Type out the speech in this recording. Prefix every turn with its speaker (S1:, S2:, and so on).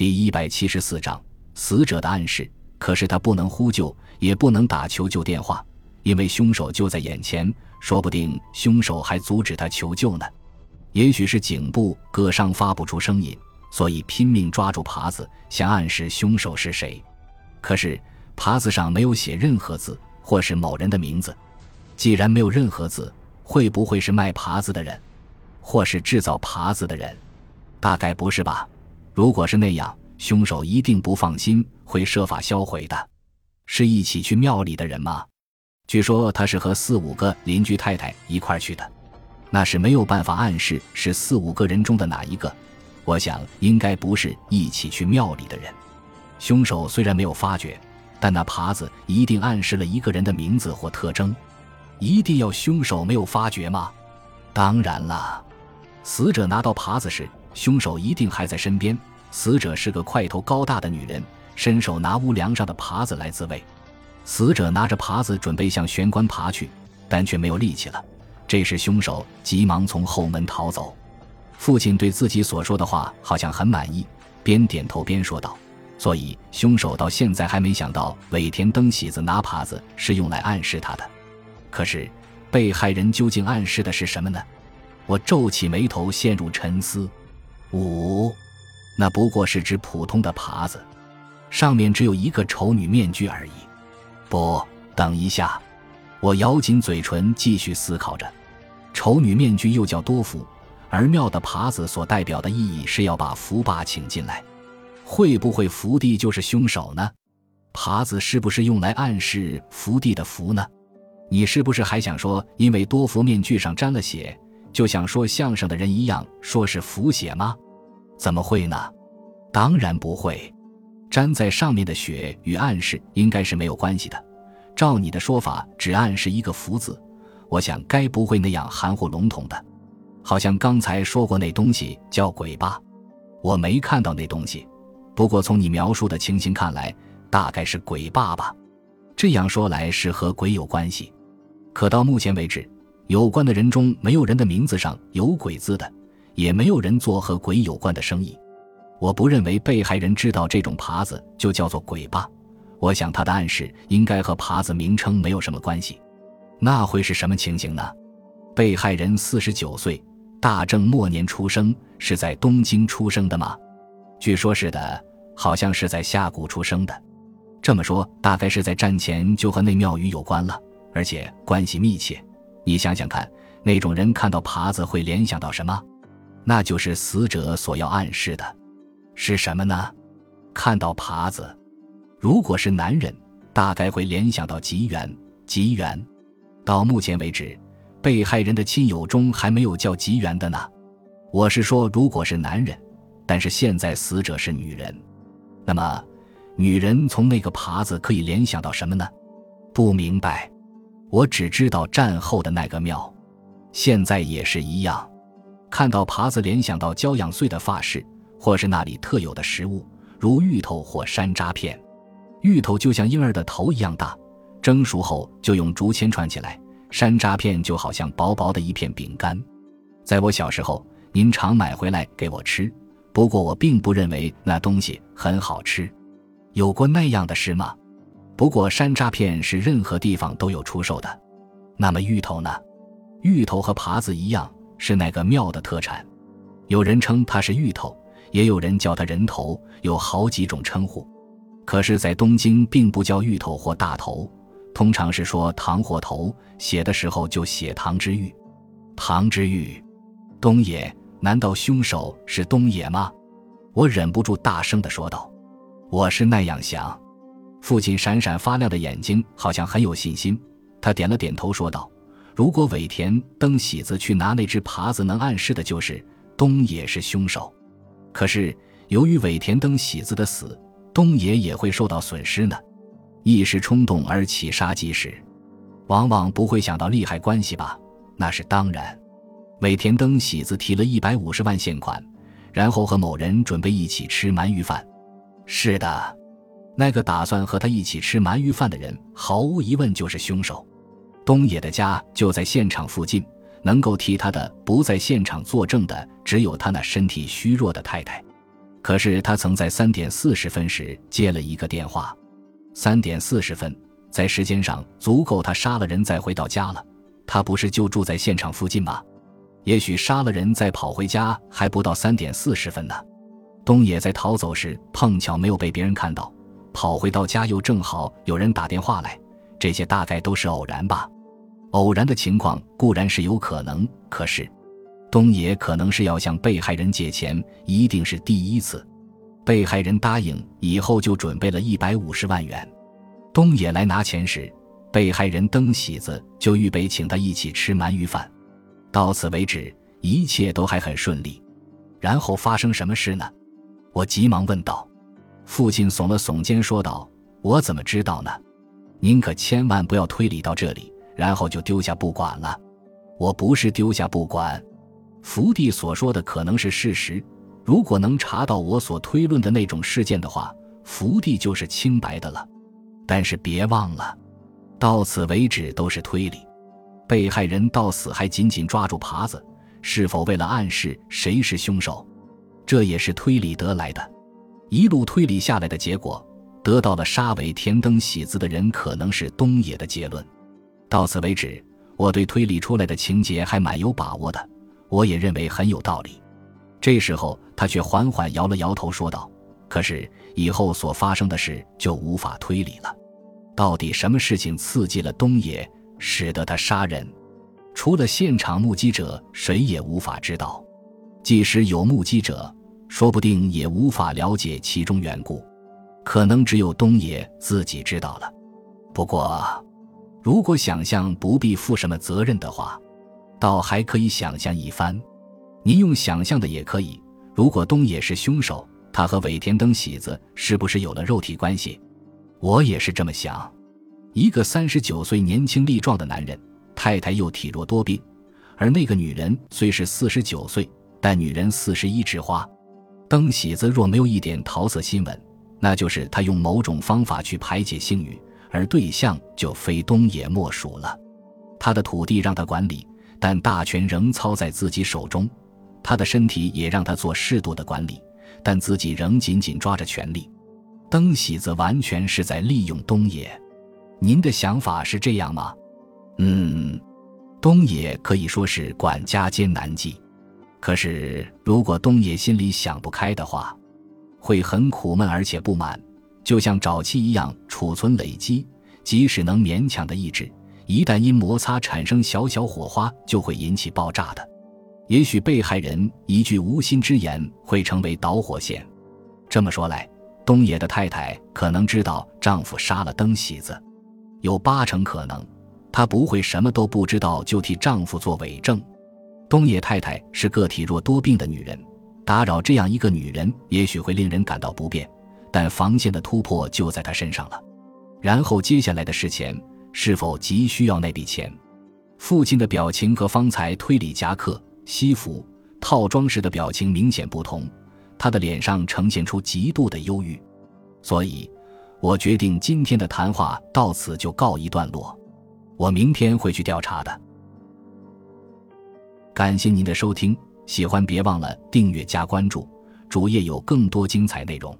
S1: 第一百七十四章死者的暗示。可是他不能呼救，也不能打求救电话，因为凶手就在眼前，说不定凶手还阻止他求救呢。也许是颈部割伤发不出声音，所以拼命抓住耙子，想暗示凶手是谁。可是耙子上没有写任何字，或是某人的名字。既然没有任何字，会不会是卖耙子的人，或是制造耙子的人？大概不是吧。如果是那样，凶手一定不放心，会设法销毁的。是一起去庙里的人吗？据说他是和四五个邻居太太一块去的。那是没有办法暗示是四五个人中的哪一个。我想应该不是一起去庙里的人。凶手虽然没有发觉，但那耙子一定暗示了一个人的名字或特征。一定要凶手没有发觉吗？当然了。死者拿到耙子时，凶手一定还在身边。死者是个块头高大的女人，伸手拿屋梁上的耙子来自卫。死者拿着耙子准备向玄关爬去，但却没有力气了。这时，凶手急忙从后门逃走。父亲对自己所说的话好像很满意，边点头边说道：“所以，凶手到现在还没想到尾田登喜子拿耙子是用来暗示他的。可是，被害人究竟暗示的是什么呢？”我皱起眉头，陷入沉思。五，那不过是只普通的耙子，上面只有一个丑女面具而已。不，等一下，我咬紧嘴唇，继续思考着。丑女面具又叫多福，而庙的耙子所代表的意义是要把福爸请进来。会不会福地就是凶手呢？耙子是不是用来暗示福地的福呢？你是不是还想说，因为多福面具上沾了血，就像说相声的人一样，说是福血吗？怎么会呢？当然不会，粘在上面的血与暗示应该是没有关系的。照你的说法，只暗示一个福字。我想，该不会那样含糊笼统的，好像刚才说过那东西叫鬼吧？我没看到那东西，不过从你描述的情形看来，大概是鬼爸爸。这样说来是和鬼有关系，可到目前为止，有关的人中没有人的名字上有鬼字的，也没有人做和鬼有关的生意。我不认为被害人知道这种耙子就叫做鬼吧。我想他的暗示应该和耙子名称没有什么关系。那会是什么情形呢？被害人四十九岁，大正末年出生，是在东京出生的吗？据说是的，好像是在下谷出生的。这么说，大概是在战前就和那庙宇有关了，而且关系密切。你想想看，那种人看到耙子会联想到什么？那就是死者所要暗示的，是什么呢？看到耙子，如果是男人，大概会联想到吉原，吉原。到目前为止，被害人的亲友中还没有叫吉原的呢。我是说，如果是男人，但是现在死者是女人，那么女人从那个耙子可以联想到什么呢？不明白。我只知道战后的那个庙，现在也是一样。看到耙子，联想到交养碎的发饰，或是那里特有的食物，如芋头或山楂片。芋头就像婴儿的头一样大。蒸熟后就用竹签串起来，山楂片就好像薄薄的一片饼干。在我小时候，您常买回来给我吃，不过我并不认为那东西很好吃。有过那样的事吗？不过山楂片是任何地方都有出售的。那么芋头呢？芋头和耙子一样，是那个庙的特产。有人称它是芋头，也有人叫它人头，有好几种称呼。可是，在东京并不叫芋头或大头。通常是说唐或头，写的时候就写唐之玉。唐之玉，东野？难道凶手是东野吗？我忍不住大声的说道：“我是那样想。”父亲闪闪发亮的眼睛好像很有信心，他点了点头说道：“如果尾田登喜子去拿那只耙子，能暗示的就是东野是凶手。可是由于尾田登喜子的死，东野也会受到损失呢。”一时冲动而起杀机时，往往不会想到利害关系吧？那是当然。尾田登喜子提了一百五十万现款，然后和某人准备一起吃鳗鱼饭。是的，那个打算和他一起吃鳗鱼饭的人，毫无疑问就是凶手。东野的家就在现场附近，能够替他的不在现场作证的，只有他那身体虚弱的太太。可是他曾在三点四十分时接了一个电话。三点四十分，在时间上足够他杀了人再回到家了。他不是就住在现场附近吗？也许杀了人再跑回家还不到三点四十分呢。东野在逃走时碰巧没有被别人看到，跑回到家又正好有人打电话来，这些大概都是偶然吧。偶然的情况固然是有可能，可是东野可能是要向被害人借钱，一定是第一次。被害人答应以后就准备了一百五十万元。东野来拿钱时，被害人登喜子就预备请他一起吃鳗鱼饭。到此为止，一切都还很顺利。然后发生什么事呢？我急忙问道。父亲耸了耸肩说道：“我怎么知道呢？您可千万不要推理到这里。”然后就丢下不管了。我不是丢下不管，福地所说的可能是事实。如果能查到我所推论的那种事件的话，福地就是清白的了。但是别忘了，到此为止都是推理。被害人到死还紧紧抓住耙子，是否为了暗示谁是凶手？这也是推理得来的。一路推理下来的结果，得到了杀尾田登喜子的人可能是东野的结论。到此为止，我对推理出来的情节还蛮有把握的，我也认为很有道理。这时候，他却缓缓摇了摇头，说道：“可是以后所发生的事就无法推理了。到底什么事情刺激了东野，使得他杀人？除了现场目击者，谁也无法知道。即使有目击者，说不定也无法了解其中缘故。可能只有东野自己知道了。不过……”如果想象不必负什么责任的话，倒还可以想象一番。您用想象的也可以。如果东野是凶手，他和尾田登喜子是不是有了肉体关系？我也是这么想。一个三十九岁年轻力壮的男人，太太又体弱多病，而那个女人虽是四十九岁，但女人四十一枝花。登喜子若没有一点桃色新闻，那就是他用某种方法去排解性欲。而对象就非东野莫属了，他的土地让他管理，但大权仍操在自己手中；他的身体也让他做适度的管理，但自己仍紧紧抓着权力。登喜子完全是在利用东野。您的想法是这样吗？嗯，东野可以说是管家兼难记。可是如果东野心里想不开的话，会很苦闷而且不满。就像沼气一样储存累积，即使能勉强的抑制，一旦因摩擦产生小小火花，就会引起爆炸的。也许被害人一句无心之言会成为导火线。这么说来，东野的太太可能知道丈夫杀了登喜子，有八成可能，她不会什么都不知道就替丈夫做伪证。东野太太是个体弱多病的女人，打扰这样一个女人，也许会令人感到不便。但防线的突破就在他身上了，然后接下来的事钱是否急需要那笔钱？父亲的表情和方才推理夹克、西服、套装时的表情明显不同，他的脸上呈现出极度的忧郁。所以，我决定今天的谈话到此就告一段落。我明天会去调查的。感谢您的收听，喜欢别忘了订阅加关注，主页有更多精彩内容。